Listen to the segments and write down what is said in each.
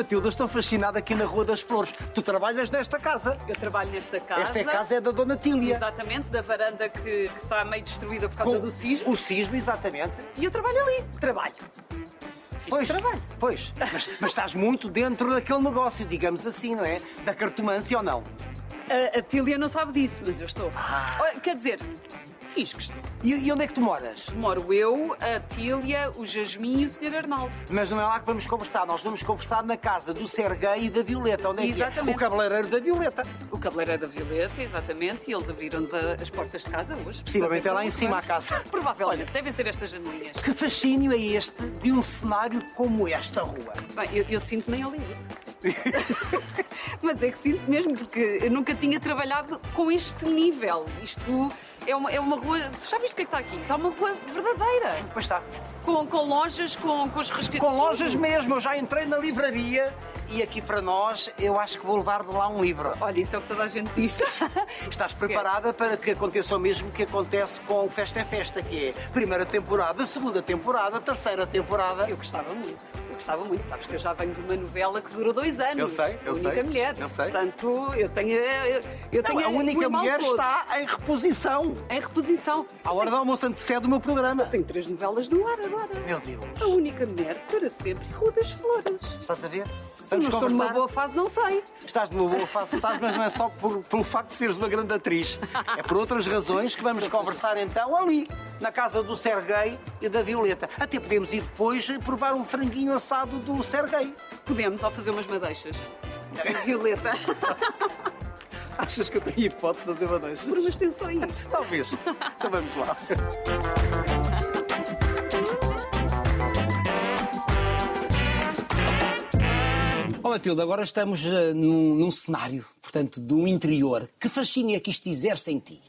Matilde, eu estou fascinado aqui na Rua das Flores. Tu trabalhas nesta casa. Eu trabalho nesta casa. Esta casa é da Dona Tília. Exatamente, da varanda que, que está meio destruída por causa Com do sismo. O sismo, exatamente. E eu trabalho ali. Trabalho. Pois, trabalho. pois. Mas, mas estás muito dentro daquele negócio, digamos assim, não é? Da cartomância ou não? A, a Tília não sabe disso, mas eu estou. Ah. Quer dizer, fiz que estou. E, e onde é que tu moras? Moro eu, a Tília, o Jasmin e o Sr. Arnaldo. Mas não é lá que vamos conversar. Nós vamos conversar na casa do Serguei e da Violeta. Onde é que é? Exatamente. O cabeleireiro da Violeta. O cabeleireiro da Violeta, exatamente, e eles abriram-nos as portas de casa hoje. Possivelmente é lá em cima a casa. Provavelmente, Olha. devem ser estas janelinhas. Que fascínio é este de um cenário como esta rua? Bem, eu, eu sinto-me em Hollywood. Mas é que sinto mesmo, porque eu nunca tinha trabalhado com este nível. Isto é uma, é uma rua. Tu já viste o que é que está aqui? Está uma rua verdadeira. Pois está. Com, com lojas, com, com os rascacos. Com lojas mesmo. Eu já entrei na livraria e aqui para nós eu acho que vou levar de lá um livro. Olha, isso é o que toda a gente diz. Estás preparada para que aconteça o mesmo que acontece com o Festa é Festa, que é primeira temporada, segunda temporada, terceira temporada. Eu gostava muito. Eu gostava muito. Sabes que eu já venho de uma novela que durou dois anos. Eu sei, eu a única sei, mulher. eu sei. Portanto, eu tenho. Eu, eu Não, tenho a única mulher todo. está em reposição. Em reposição. À hora do almoço antecede o meu programa. Tenho três novelas no ar agora. Meu Deus. A única mulher para sempre Rua das Flores. Estás a ver? Se não estou numa boa fase, não sei. Estás numa boa fase, estás, mas não é só por, pelo facto de seres uma grande atriz. É por outras razões que vamos conversar então ali, na casa do Serguei e da Violeta. Até podemos ir depois provar um franguinho assado do Serguei. Podemos, ao fazer umas madeixas. Violeta, Achas que eu tenho hipótese de fazer madeixas? por umas tensões. Talvez. Então vamos lá. Oh, Matilde, agora estamos eh, num, num cenário, portanto, um interior. Que fascínio é que isto exerce em ti?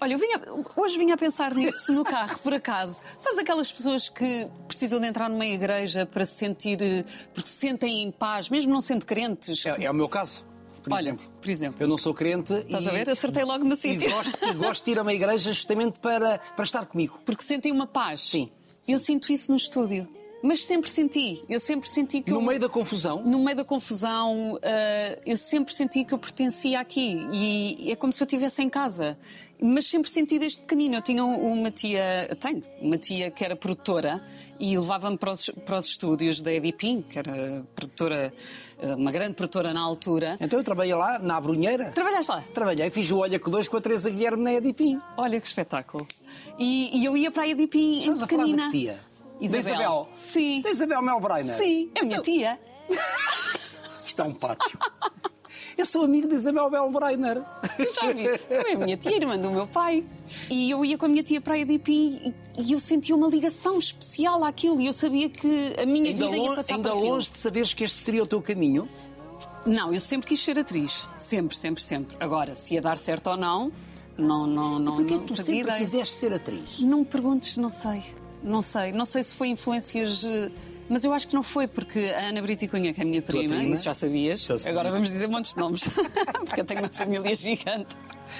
Olha, eu vinha- hoje vinha a pensar nisso no carro, por acaso. Sabes aquelas pessoas que precisam de entrar numa igreja para se sentir. eh, porque se sentem em paz, mesmo não sendo crentes? É, é o meu caso, por Olha, exemplo. Por exemplo. Eu não sou crente Estás e... a ver? Acertei logo no E sítio. gosto, e gosto de ir a uma igreja justamente para, para estar comigo. Porque sentem uma paz. Sim. Eu sinto isso no estúdio. Mas sempre senti. Eu sempre senti que. No eu- meio da confusão, No meio da confusão, eh, eu sempre senti que eu pertencia aqui e é como se eu estivesse em casa. Mas sempre senti desde pequenino. Eu tinha uma tia, tenho uma tia que era produtora e levava-me para os, para os estúdios da Edipim, que era produtora, eh, uma grande produtora na altura. então eu trabalhei lá, na Abrunheira. Trabalhaste lá? Trabalhei, fiz o Olha que Dois com a Teresa Guilherme na Edipim. Olha que espetáculo. E, e eu ia para a Edipim em Estás a falar pequenina. que tia? Isabel. Da Isabel? Sim. Da Isabel Melbreiner? Sim, é a minha Então, tia. Isto é um pátio. Eu sou amigo de Isabel Melbreiner. Já vi. Também a minha tia, irmã do meu pai. E eu ia com a minha tia para a EDP e- e eu sentia uma ligação especial àquilo e eu sabia que a minha Ainda, vida ia passar ainda por aquilo. longe de saberes que este seria o teu caminho. Não, eu sempre quis ser atriz. Sempre, sempre, sempre. Agora, se ia dar certo ou não, não, não, não, Porquê não tu sempre ideia. quiseste ser atriz? Não me perguntes, não sei. Não sei. Não sei se foi influências. Mas eu acho que não foi, porque a Ana Brito e Cunha, que é a minha prima, prima? isso já sabias. Já sabia. Agora vamos dizer montes de nomes, porque eu tenho uma família gigante.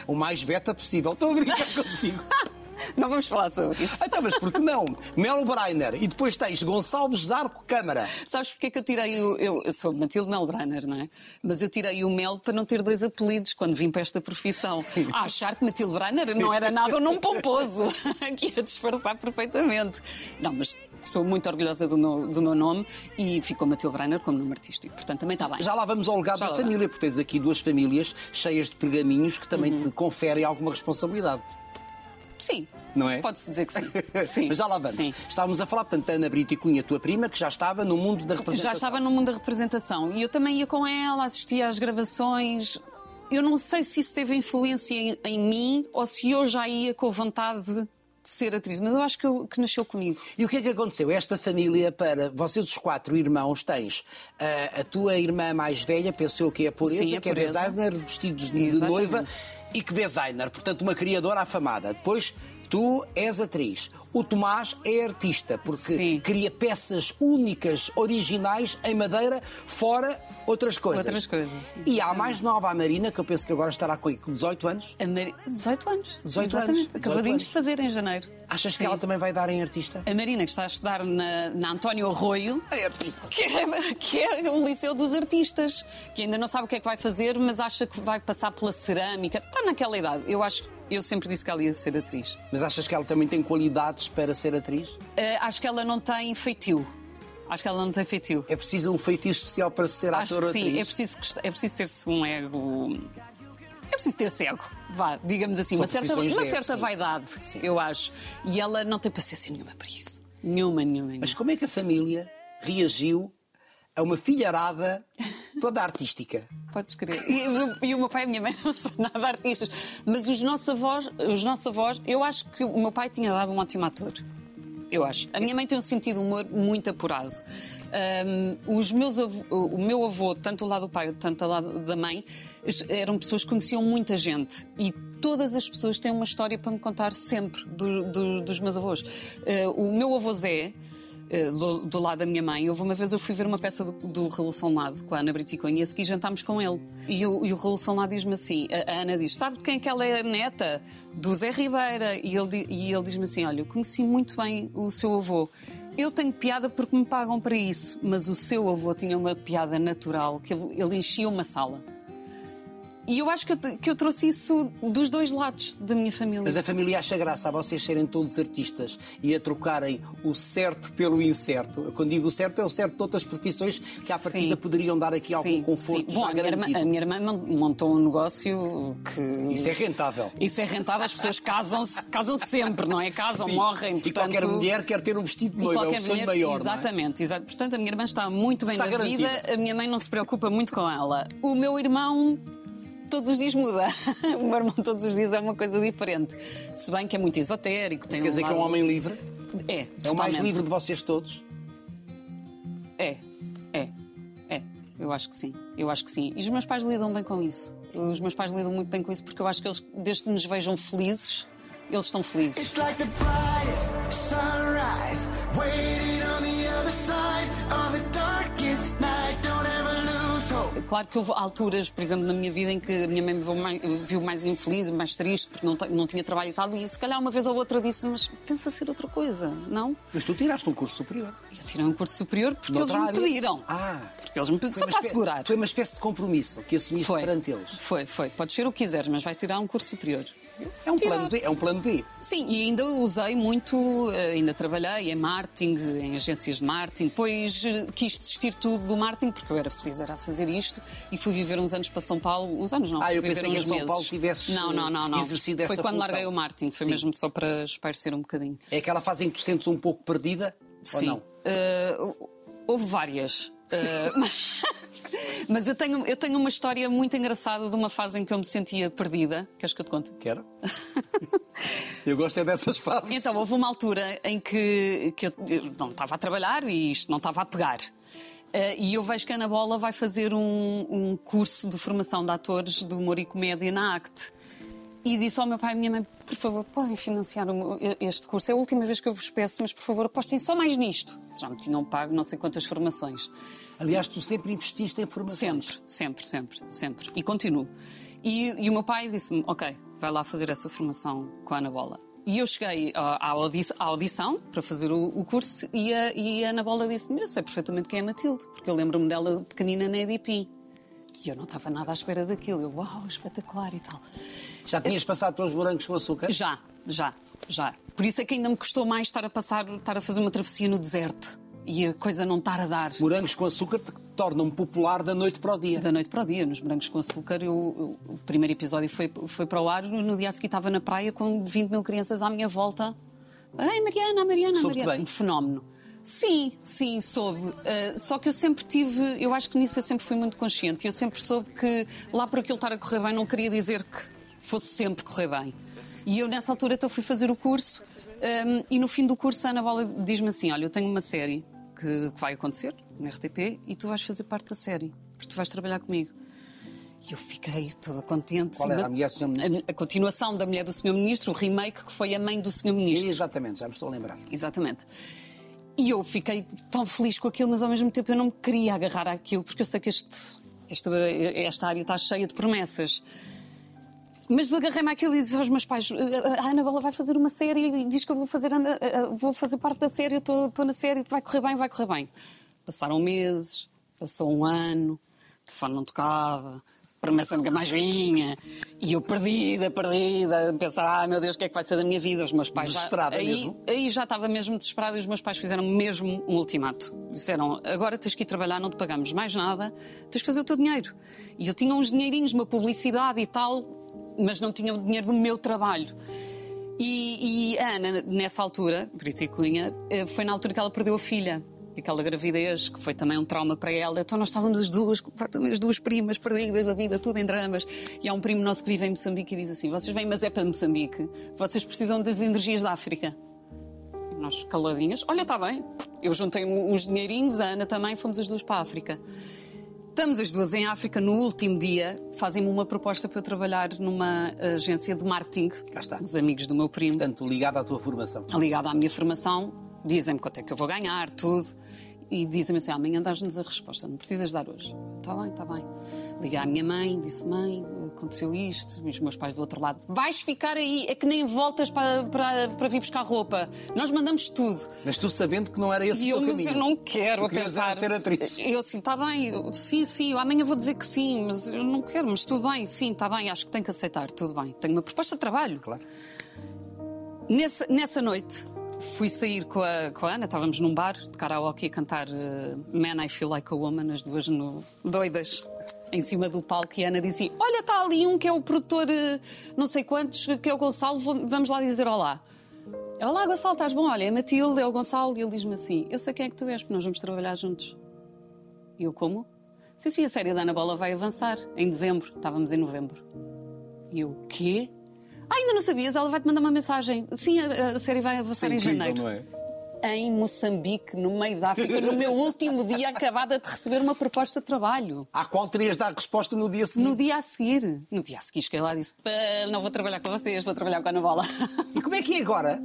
O mais beta possível. Estou a brincar contigo. Não vamos falar sobre isso. Então, mas por que não? Mel Breiner e depois tens Gonçalves Zarco Câmara. Sabes porque é que eu tirei o. Eu, sou Matilde Melbrenner, não é? Mas eu tirei o Mel para não ter dois apelidos quando vim para esta profissão. A achar que Matilde Breiner não era nada um nome pomposo, que ia disfarçar perfeitamente. Não, mas sou muito orgulhosa do meu, do meu nome e ficou Matilde Breiner como nome artístico. Portanto, também está bem. Já lá vamos ao legado Já da família, porque tens aqui duas famílias cheias de pergaminhos que também Uhum. te conferem alguma responsabilidade. Sim. Não é? Pode-se dizer que sim. sim. Mas já lá vamos. Sim. Estávamos a falar, portanto, da Ana Brito e Cunha, tua prima, que já estava no mundo da representação. Já estava no mundo da representação e eu também ia com ela, assistia às gravações. Eu não sei se isso teve influência em, em mim ou se eu já ia com vontade de ser atriz, mas eu acho que, eu- que nasceu comigo. E o que é que aconteceu? Esta família, para vocês os quatro irmãos, tens ah, a tua irmã mais velha, pensou que é a pureza, Sim, a que é pureza. designer de vestidos de- de noiva, e que designer, portanto, uma criadora afamada. Depois Tu és atriz. O Tomás é artista, porque Sim. cria peças únicas, originais, em madeira, fora outras coisas. Outras coisas. E há a mais nova, a Marina, que eu penso que agora estará com com 18 anos. A Mari... 18 anos. 18 Exatamente. anos. 18 Acabadinhos de fazer em janeiro. Achas Sim. que ela também vai dar em artista? A Marina, que está a estudar na, na António Arroio, É artista. que é, que é o Liceu dos Artistas, que ainda não sabe o que é que vai fazer, mas acha que vai passar pela cerâmica. Está naquela idade. Eu acho, eu sempre disse que ela ia ser atriz. Mas achas que ela também tem qualidades para ser atriz? Eh, acho que ela não tem feitio. Acho que ela não tem feitio. É preciso um feitio especial para ser Acho ator ou que sim, atriz? é preciso, é preciso ter-se um ego. É preciso ter cego, vá, digamos assim, São uma certa, uma ego, certa sim. vaidade, eu acho. E ela não tem paciência nenhuma para isso. Nenhuma, nenhuma. nenhuma. Mas como é que a família reagiu a uma filharada toda artística? Podes crer. E, o meu- e o meu pai e a minha mãe não são nada artistas. Mas os nossos avós, os nossos avós, eu acho que o meu pai tinha dado um ótimo ator. Eu acho. A minha mãe tem um sentido de humor muito apurado. Ahm, os meus avô- o meu avô, tanto do lado do pai, tanto do lado da mãe, eram pessoas que conheciam muita gente. E todas as pessoas têm uma história para me contar sempre do- do- dos meus avós. Ah, o meu avô Zé, do, do lado da minha mãe. Houve uma vez eu fui ver uma peça do, do Raul Solnado com a Ana Briticonha e jantámos com ele. E o, e o Raul Solnado diz-me assim: a, a Ana diz, sabe de quem é que ela é neta? Do Zé Ribeira. E ele, e ele diz-me assim: olha, eu conheci muito bem o seu avô. Eu tenho piada porque me pagam para isso, mas o seu avô tinha uma piada natural, que ele, ele enchia uma sala. E eu acho que eu, que eu trouxe isso dos dois lados da minha família. Mas a família acha graça a vocês serem todos artistas e a trocarem o certo pelo incerto. Quando digo o certo, é o certo de outras profissões que à Sim. partida poderiam dar aqui algum Sim, conforto sim. Bom, a minha, irmã, a minha irmã mon- montou um negócio que. Isso é rentável. Isso é rentável, as pessoas casam-se casam sempre, não é? Casam, Sim. morrem. E Portanto, qualquer mulher quer ter um vestido de e noiva, é um sonho mulher- maior. é? Exatamente, exato. Portanto, a minha irmã está muito bem Está na garantida. vida, a minha mãe não se preocupa muito com ela. O meu irmão. Todos os dias muda. O meu irmão todos os dias é uma coisa diferente. Se bem que é muito esotérico. Tem Isso quer dizer que é um lado- homem livre? É, É o mais totalmente. livre de vocês todos? É, é, é. Eu acho que sim. Eu acho que sim. E os meus pais lidam bem com isso. Os meus pais lidam muito bem com isso porque eu acho que eles, desde que nos vejam felizes, eles estão felizes. It's like the brightest sunrise, waiting Claro que houve alturas, por exemplo, na minha vida em que a minha mãe me viu mais, viu mais infeliz, mais triste, porque não, não tinha trabalho e tal, e se calhar uma vez ou outra disse, mas pensa ser outra coisa, não? Mas tu tiraste um curso superior. Eu tirei um curso superior porque eles Noutra me área? pediram. Ah. Porque eles me pediram, só para assegurar. Foi uma espécie de compromisso que assumiste Foi. perante eles. Foi, foi. Podes ser o que quiseres, mas vais tirar um curso superior. É um, Tirar. plano B, é um plano B. Sim, e ainda usei muito, eh, ainda trabalhei em marketing, em agências de marketing, depois eh, quis desistir tudo do marketing, porque eu era feliz era a fazer isto, e fui viver uns anos para São Paulo, uns anos não, Ah, eu viver pensei que uns em São meses. Paulo tivesses, Não, não, não, não. exercido Foi essa quando função. larguei o marketing, foi Sim. mesmo só para espairecer um bocadinho. É aquela fase em que tu sentes um pouco perdida? Ou Sim. não? Eh, houve várias. Eh, mas eu tenho, eu tenho uma história muito engraçada de uma fase em que eu me sentia perdida. Queres que eu te conte? Quero. eu gosto é dessas fases. Então, houve uma altura em que, que eu, eu não estava a trabalhar e isto não estava a pegar. Eh, e eu vejo que a Ana Bola vai fazer um, um curso de formação de atores de humor e comédia na ACT. E disse ao meu pai e à minha mãe: por favor, podem financiar este curso. É a última vez que eu vos peço, mas por favor, apostem só mais nisto. Já me tinham pago não sei quantas formações. Aliás, tu sempre investiste em formações. Sempre, sempre, sempre, sempre. E continuo. E, e o meu pai disse-me: Ok, vai lá fazer essa formação com a Ana Bola. E eu cheguei à, à audi- à audição para fazer o, curso e a, e a Ana Bola disse-me: Eu sei perfeitamente quem é a Matilde, porque eu lembro-me dela pequenina na EDP. E eu não estava nada à espera daquilo. Eu, uau, espetacular e tal. Já tinhas passado pelos morangos com açúcar? Já, já, já. Por isso é que ainda me custou mais estar a passar, estar a fazer uma travessia no deserto e a coisa não estar a dar. Morangos com açúcar te tornam popular da noite para o dia. Da noite para o dia, nos Brancos com Açúcar, eu- eu- o primeiro episódio foi, foi para o ar, no dia a seguir estava na praia com 20 mil crianças à minha volta. Ei, Mariana, Mariana, a Soube-te Mariana. bem? Um fenómeno. Sim, sim, soube. Uh, só que eu sempre tive, eu acho que nisso eu sempre fui muito consciente. Eu sempre soube que lá por aquilo estar a correr bem não queria dizer que fosse sempre correr bem. E eu nessa altura então fui fazer o curso um, e no fim do curso a Ana Bola diz-me assim: Olha, eu tenho uma série que, vai acontecer no RTP e tu vais fazer parte da série, porque tu vais trabalhar comigo. E eu fiquei toda contente. Qual era a mulher do Sr. Ministro? A, a continuação da mulher do Sr. Ministro, o remake que foi a mãe do Sr. Ministro. Exatamente, já me estou a lembrar. Exatamente. E eu fiquei tão feliz com aquilo, mas ao mesmo tempo eu não me queria agarrar àquilo, porque eu sei que este, esta, esta área está cheia de promessas. Mas agarrei-me àquilo e disse aos meus pais: a Ana Bola vai fazer uma série e diz que eu vou fazer, vou fazer parte da série, eu estou na série, vai correr bem, vai correr bem. Passaram meses, passou um ano, o telefone não tocava, a promessa nunca mais vinha, e eu perdida, perdida, pensar: ah, meu Deus, o que é que vai ser da minha vida? Os meus pais já. Desesperada aí, mesmo? aí já estava mesmo desesperada e os meus pais fizeram mesmo um ultimato. Disseram: agora tens que ir trabalhar, não te pagamos mais nada, tens que fazer o teu dinheiro. E eu tinha uns dinheirinhos, uma publicidade e tal, mas não tinha o dinheiro do meu trabalho. E, e a Ana, nessa altura, Brito e Cunha, eh, foi na altura que ela perdeu a filha. Aquela gravidez, que foi também um trauma para ela. Então nós estávamos as duas, as duas primas perdidas da vida, tudo em dramas. E há um primo nosso que vive em Moçambique e diz assim: vocês vêm, mas é para Moçambique. Vocês precisam das energias da África. E nós caladinhas, olha, está bem. Eu juntei uns dinheirinhos, a Ana também, fomos as duas para a África. Estamos as duas em África no último dia, fazem-me uma proposta para eu trabalhar numa agência de marketing. Cá está. Os amigos do meu primo, Portanto, ligado à tua formação. ligada à minha formação, dizem-me quanto é que eu vou ganhar, tudo. E dizem-me assim: amanhã dás-nos a resposta, não precisas dar hoje. Está bem, está bem. Liguei à minha mãe, disse: mãe, aconteceu isto. E os meus pais do outro lado: vais ficar aí, é que nem voltas para, para, para vir buscar roupa. Nós mandamos tudo. Mas tu sabendo que não era esse E o eu, teu mas caminho. eu não quero Tu pensar. ser atriz. Eu assim, está bem, eu- sim, sim, eu amanhã vou dizer que sim, mas eu não quero, mas tudo bem, sim, está bem, acho que tenho que aceitar, tudo bem. Tenho uma proposta de trabalho. Claro. Nessa, nessa noite, fui sair com a, com a Ana, estávamos num bar de karaoke a cantar eh, Man, I Feel Like a Woman, as duas no- doidas, em cima do palco, e a Ana disse assim: Olha, está ali um que é o produtor, eh, não sei quantos, que é o Gonçalo, vamos lá dizer olá. Olá, Gonçalo, estás bom? Olha, é Matilde, é o Gonçalo, e ele diz-me assim: Eu sei quem é que tu és, porque nós vamos trabalhar juntos. E eu, como? Sim, sim, a série da Ana Bola vai avançar em dezembro, estávamos em novembro. E eu, quê? Ah, ainda não sabias? Ela vai te mandar uma mensagem. Sim, a, a série vai avançar em Incrível, janeiro. não é? Em Moçambique, no meio da África, no meu último dia, acabada de receber uma proposta de trabalho. À qual terias dar resposta no dia seguinte. No dia a seguir. No dia a seguir, cheguei lá e disse: "Pá, Não vou trabalhar com vocês, vou trabalhar com a Ana Bola. E como é que é agora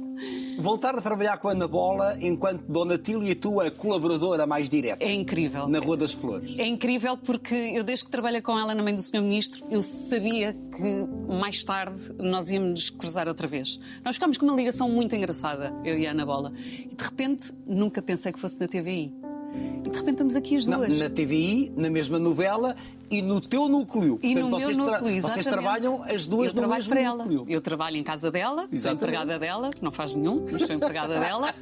voltar a trabalhar com a Ana Bola enquanto Dona Tília, tu, a colaboradora mais direta É incrível. na Rua das Flores? É incrível porque eu, desde que trabalhei com ela na mãe do Sr. Ministro, eu sabia que mais tarde nós íamos nos cruzar outra vez. Nós ficámos com uma ligação muito engraçada, eu e a Ana Bola. E de repente, nunca pensei que fosse na TVI. E de repente estamos aqui as Não, duas. na TVI, na mesma novela e no teu núcleo. E no Portanto, vocês, meu núcleo, vocês exatamente. trabalham as duas eu no mesmo para ela. núcleo. Eu trabalho em casa dela, sou Exatamente. empregada dela, que não faz nenhum, mas sou empregada dela.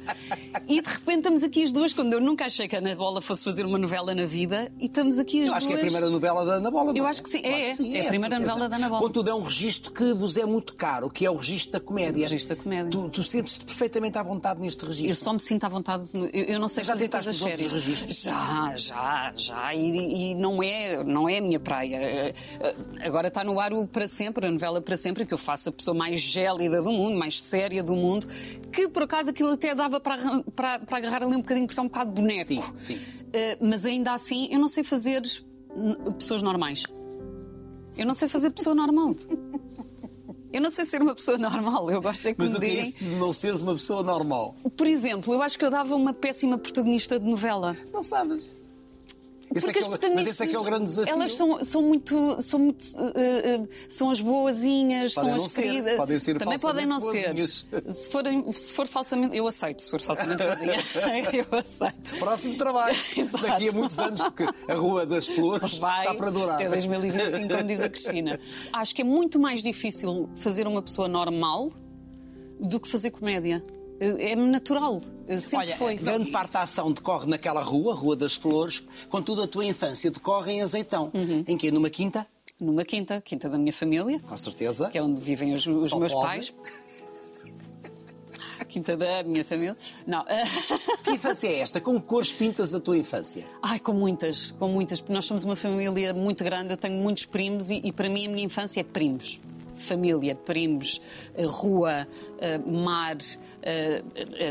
E de repente estamos aqui as duas, quando eu nunca achei que a Ana Bola fosse fazer uma novela na vida, e estamos aqui as Eu acho duas. que é a primeira novela da Ana Bola. Eu é? acho que sim, é, acho que é a primeira novela da Ana Bola. Contudo, é um registro que vos é muito caro, que é o registro da comédia. O registro da comédia. Tu, tu sentes-te perfeitamente à vontade neste registro. Eu só me sinto à vontade. no- Eu, eu não sei Já fazer coisas sérias. Já, já, já. E, e não, é, não é a minha praia. Eh, eh, Agora está no ar o Para Sempre, a novela Para Sempre, que eu faço a pessoa mais gélida do mundo, mais séria do mundo, que por acaso aquilo até dava para, para, para agarrar ali um bocadinho, porque é um bocado boneco. Sim, sim. Eh, mas ainda assim, eu não sei fazer pessoas normais. Eu não sei fazer pessoa normal. Eu não sei ser uma pessoa normal. Eu gosto é que Mas me o que é isso de não seres uma pessoa normal? Por exemplo, eu acho que eu dava uma péssima protagonista de novela. Não sabes. Esse é que as é mas esse é que é o grande desafio. Elas são, são muito. São, muito, eh, são as boazinhas, Podem são as ser, queridas. podem ser Também podem não falsamente ser. boazinhas. Se, forem, se for falsamente. Eu aceito, se for falsamente boazinha. eu aceito. Próximo trabalho. Daqui a muitos anos, porque a Rua das Flores Vai está para durar. até 2025, como diz a Cristina. Acho que é muito mais difícil fazer uma pessoa normal do que fazer comédia. É natural. Sempre Olha, foi. grande parte da ação decorre naquela rua, Rua das Flores, contudo a tua infância decorre em Azeitão. Uhum. Em quê? Numa quinta? Numa quinta, quinta da minha família, Com certeza. que é onde vivem os, os meus pais. Quinta da minha família. Não. Que infância é esta? Com que cores pintas a tua infância? Ai, com muitas, com muitas, porque nós somos uma família muito grande, eu tenho muitos primos e, e para mim a minha infância é primos. Família, primos, eh, rua, eh, mar. eh,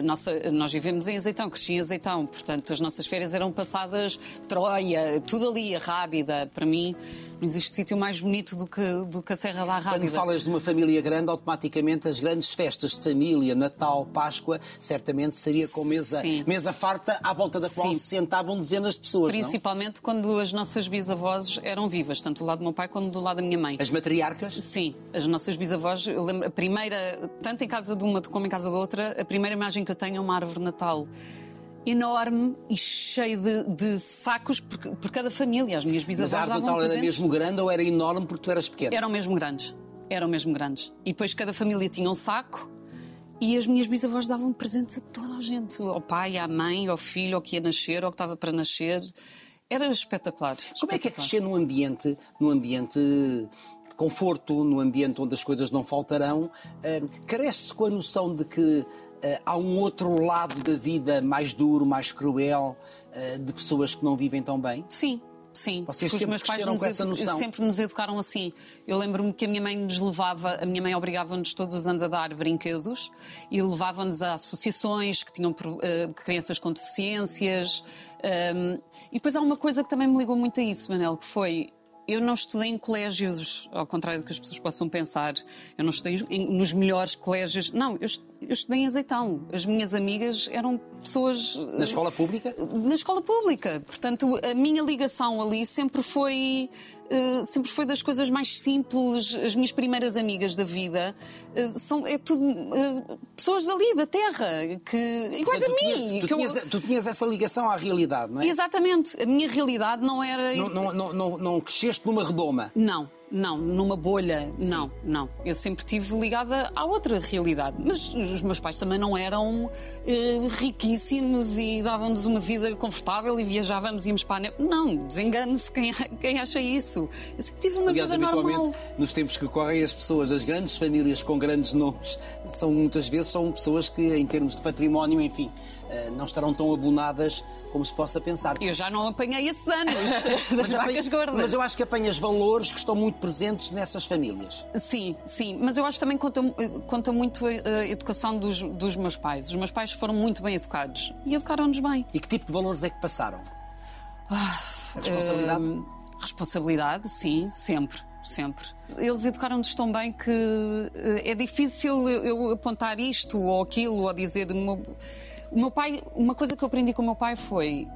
nossa, nós vivemos em Azeitão, cresci em Azeitão, portanto as nossas férias eram passadas Troia, tudo ali, a Rábida. Para mim, não existe sítio mais bonito do que, do que a Serra da Quando Rábida. falas de uma família grande, automaticamente as grandes festas de família, Natal, Páscoa, certamente seria com mesa, Sim. mesa farta à volta da qual Sim. se sentavam dezenas de pessoas. Não? Principalmente quando as nossas bisavós eram vivas, tanto do lado do meu pai como do lado da minha mãe. As matriarcas? Sim, as nossas bisavós, eu lembro, a primeira, tanto em casa de uma como em casa da outra, a primeira imagem que eu tenho é uma árvore de Natal enorme e cheia de, de sacos por, por cada família. As minhas Mas bisavós a árvore de davam Natal era presentes. mesmo grande ou era enorme porque tu eras pequeno? Eram mesmo grandes. Eram mesmo grandes. E depois cada família tinha um saco e as minhas bisavós davam presentes a toda a gente. Ao pai, à mãe, ao filho, ao que ia nascer, ao que estava para nascer. Era espetacular. Como é que é espetacular. crescer num ambiente, num ambiente de conforto, num ambiente onde as coisas não faltarão? Ah, Carece-se com a noção de que há um outro lado da vida mais duro, mais cruel, ah, de pessoas que não vivem tão bem? Sim, sim. Vocês os meus pais nos sempre nos educaram assim. Eu lembro-me que a minha mãe nos levava, a minha mãe obrigava-nos todos os anos a dar brinquedos e levava-nos a associações que tinham eh, crianças com deficiências. ehm, e depois há uma coisa que também me ligou muito a isso, Manel, que foi. Eu não estudei em colégios, ao contrário do que as pessoas possam pensar. Eu não estudei em- nos melhores colégios. Não, eu, eu estudei em Azeitão. As minhas amigas eram pessoas. eh, Na escola pública? na escola pública. Portanto, a minha ligação ali sempre foi. Eh, sempre foi das coisas mais simples. As minhas primeiras amigas da vida eh, são é tudo eh, pessoas dali, da terra, que iguais a tu tinhas- mim. Tu, que eu- tinhas, tu tinhas essa ligação à realidade, não é? Exatamente. A minha realidade não era. Não, não, não, não, não cresceste numa redoma. Não, não, numa bolha, não, não. Eu sempre estive ligada à outra realidade. Mas os meus pais também não eram eh, riquíssimos e davam-nos uma vida confortável e viajávamos e íamos para a neve. Não, desengane-se quem, quem acha isso. Eu sempre tive uma Aliás, vida habitualmente, normal. nos tempos que correm, as pessoas, as grandes famílias com grandes nomes, são muitas vezes são pessoas que, em termos de património, enfim, não estarão tão abonadas como se possa pensar. Eu já não apanhei esses anos das vacas gordas. mas eu acho que apanhas valores que estão muito presentes nessas famílias. Sim, sim, mas eu acho que também conta, conta muito a, a educação dos, dos meus pais. Os meus pais foram muito bem educados e educaram-nos bem. E que tipo de valores é que passaram? Ah, A responsabilidade? Hum, responsabilidade, sim, sempre. Sempre. Eles educaram-nos tão bem que eh, é difícil eu eu apontar isto ou aquilo ou dizer. O meu, pai, uma coisa que eu aprendi com o meu pai foi: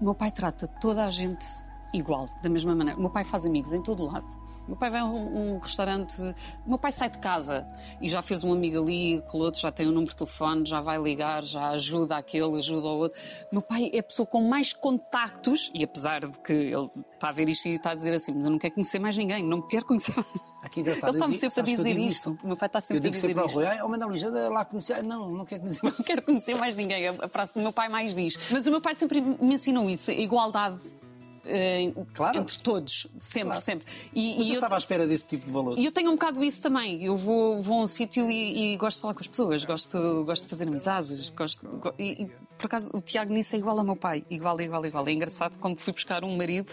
o meu pai trata toda a gente igual, da mesma maneira. O meu pai faz amigos em todo lado. O meu pai vai a um, um restaurante. O meu pai sai de casa e já fez um amigo ali, aquele outro já tem um número de telefone, já vai ligar, já ajuda aquele, ajuda o outro. O meu pai é a pessoa com mais contactos, e apesar de que ele está a ver isto e está a dizer assim, mas eu não quero conhecer mais ninguém, não quero conhecer mais. Ah, que engraçado. Ele está-me Eu digo- sempre a eu dizer digo isto. O meu pai está Eu sempre a digo dizer sempre ao isto. Rui, ah, oh, Manuel Luís, anda lá conhecer. Ah, Não, não quero conhecer mais. Não quero conhecer mais ninguém, a a frase que o meu pai mais diz. Mas o meu pai sempre me ensinou isso, a igualdade eh, Claro. entre todos, sempre, Claro. sempre. E, Mas e eu estava à espera desse tipo de valores. e eu tenho um bocado isso também. Eu vou, vou a um sítio e, e gosto de falar com as pessoas, gosto, gosto de fazer amizades. Gosto, go- e, por acaso, o Tiago nisso é igual ao meu pai. Igual, igual, igual. É engraçado como fui buscar um marido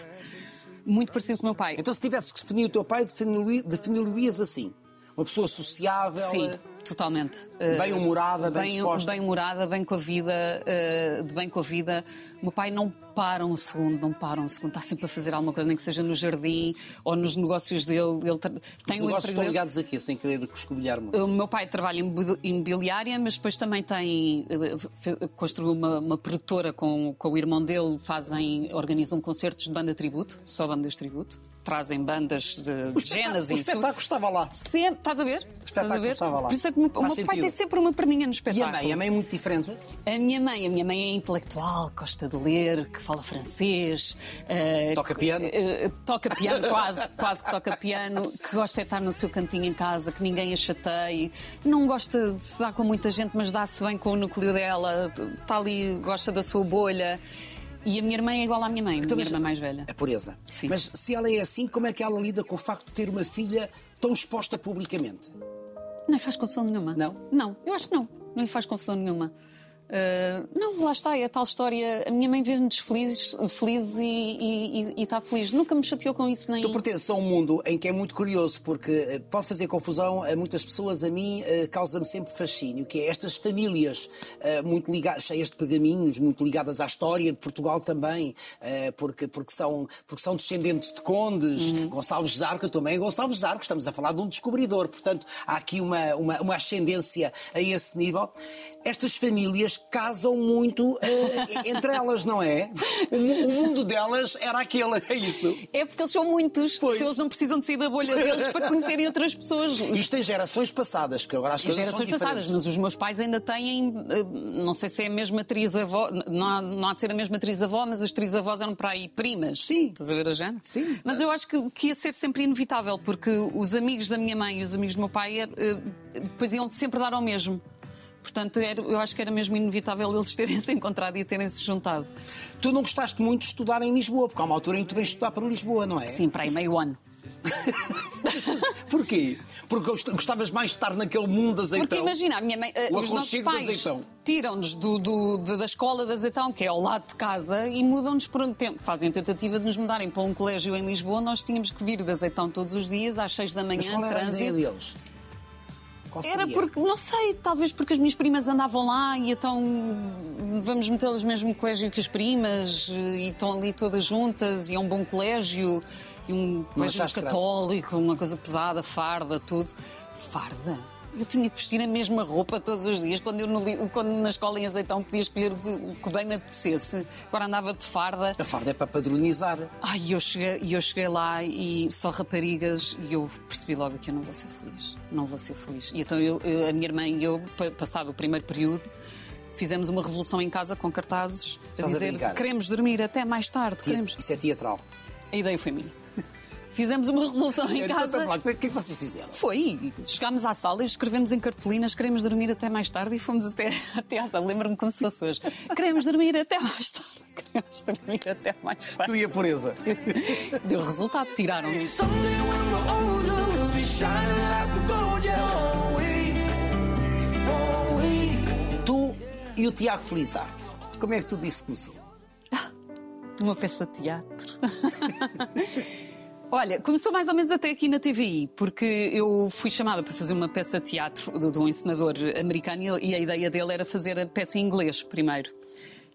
muito parecido com o meu pai. Então, se tivesses que definir o teu pai, defini-lo- defini-lo-ias assim. Uma pessoa sociável, Sim, totalmente. Eh, bem-humorada, bem bem, disposta. bem humorada, bem com a vida, eh, de bem com a vida. O meu pai não para um segundo, não para um segundo, está sempre a fazer alguma coisa, nem que seja no jardim ou nos negócios dele. Ele tra- Os tem um negócios estão ligados a quê? Sem querer escovilhar muito. O meu pai trabalha em imobi- imobiliária, mas depois também tem eh, construiu uma, uma produtora com, com o irmão dele, fazem, organizam concertos de banda tributo, só bandas tributo, trazem bandas de, de genas o e espetáculo estava lá. Sempre, estás a ver? Estás a espetáculo ver? estava lá. Por isso é que o meu, o pai tem sempre uma perninha no E espetáculo. a mãe? A mãe é muito diferente? A minha mãe, a minha mãe é intelectual, gosta de ler, que fala francês. eh, Toca piano? eh, toca piano, quase, quase que toca piano, que gosta de estar no seu cantinho em casa, que ninguém a chateie. Não gosta de se dar com muita gente, mas dá-se bem com o núcleo dela, está ali, gosta da sua bolha. E a minha irmã é igual à minha mãe, a minha mas- irmã mais velha. A pureza. Sim. Mas se ela é assim, como é que ela lida com o facto de ter uma filha tão exposta publicamente? Não lhe faz confusão nenhuma. Não? Não, eu acho que não. Não lhe faz confusão nenhuma. Uh, não, lá está, é a tal história. A minha mãe vê-nos felizes, felizes e está feliz. Nunca me chateou com isso nem. Tu pertences a um mundo em que é muito curioso, porque eh, pode fazer confusão a muitas pessoas, a mim eh, causa-me sempre fascínio, que é estas famílias eh, muito ligadas, cheias de pergaminhos, muito ligadas à história de Portugal também, porque, porque, são, porque são descendentes de condes, Gonçalves Zarco também é Gonçalves Zarco, estamos a falar de um descobridor, portanto há aqui uma, uma, uma ascendência a esse nível. Estas famílias casam muito eh, entre elas, não é? O, o mundo delas era aquele, é isso. É porque eles são muitos. Pois. Então eles não precisam de sair da bolha deles para conhecerem outras pessoas. Isto em gerações passadas, que agora as coisas gerações são passadas, mas os meus pais ainda têm, eh, não sei se é a mesma atriz-avó, não, há- não há de ser a mesma atriz-avó, mas as atriz-avós eram para aí primas. Sim. Estás a ver a género? Sim. Mas eu acho que, que ia ser sempre inevitável, porque os amigos da minha mãe e os amigos do meu pai eh, depois iam sempre dar ao mesmo. Portanto, era- eu acho que era mesmo inevitável eles terem-se encontrado e terem-se juntado. Tu não gostaste muito de estudar em Lisboa, porque há uma altura em que tu vens estudar para Lisboa, não é? Sim, para aí meio ano. Porquê? Porque gost- gostavas mais de estar naquele mundo de azeitão. Porque imagina, a minha mãe, O os nossos pais tiram-nos do, do- da escola de Azeitão, que é ao lado de casa, e mudam-nos por um tempo. Fazem tentativa de nos mudarem para um colégio em Lisboa. Nós tínhamos que vir de Azeitão todos os dias, às seis da manhã, Mas qual era a ideia trânsito. deles? Qual Era seria? porque, não sei, talvez porque as minhas primas andavam lá e então vamos metê-las no mesmo colégio que as primas e estão ali todas juntas e é um bom colégio e um colégio achaste graça? católico, uma coisa pesada, farda, tudo. Farda? Eu tinha que vestir a mesma roupa todos os dias. Quando eu no quando na escola em Azeitão podia escolher o que, bem me apetecesse. Agora andava de farda. A farda é para padronizar. Ai, eu cheguei, eu cheguei lá e só raparigas e eu percebi logo que eu não vou ser feliz. Não vou ser feliz. E então eu, eu- a minha irmã e eu, pa- passado o primeiro período, fizemos uma revolução em casa com cartazes a Estás a dizer brincar? queremos dormir até mais tarde. Queremos... Isso é teatral. A ideia foi minha. Fizemos uma revolução em Então, casa. O que é que vocês fizeram? Foi. Chegámos à sala e escrevemos em cartolinas queremos dormir até mais tarde e fomos até, até à sala. Lembro-me como se fosse hoje. Queremos dormir até mais tarde. Queremos dormir até mais Tu tarde. e a pureza. Deu resultado, tiraram. Oh, we, oh. Tu e o Tiago Felizardo. Como é que tudo isso começou? Uma peça de teatro. Olha, começou mais ou menos até aqui na TVI, porque eu fui chamada para fazer uma peça de teatro de, um encenador americano e a ideia dele era fazer a peça em inglês primeiro.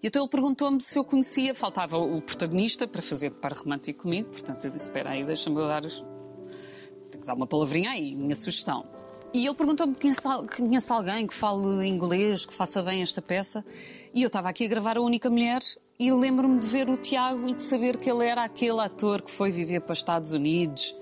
E então ele perguntou-me se eu conhecia, faltava o protagonista para fazer de par romântico comigo, portanto eu disse: Espera aí, deixa-me dar. Tenho que dar uma palavrinha aí, minha sugestão. E ele perguntou-me: conhece alguém que fale inglês, que faça bem esta peça? E eu estava aqui a gravar a única mulher e lembro-me de ver o Tiago e de saber que ele era aquele ator que foi viver para os Estados Unidos.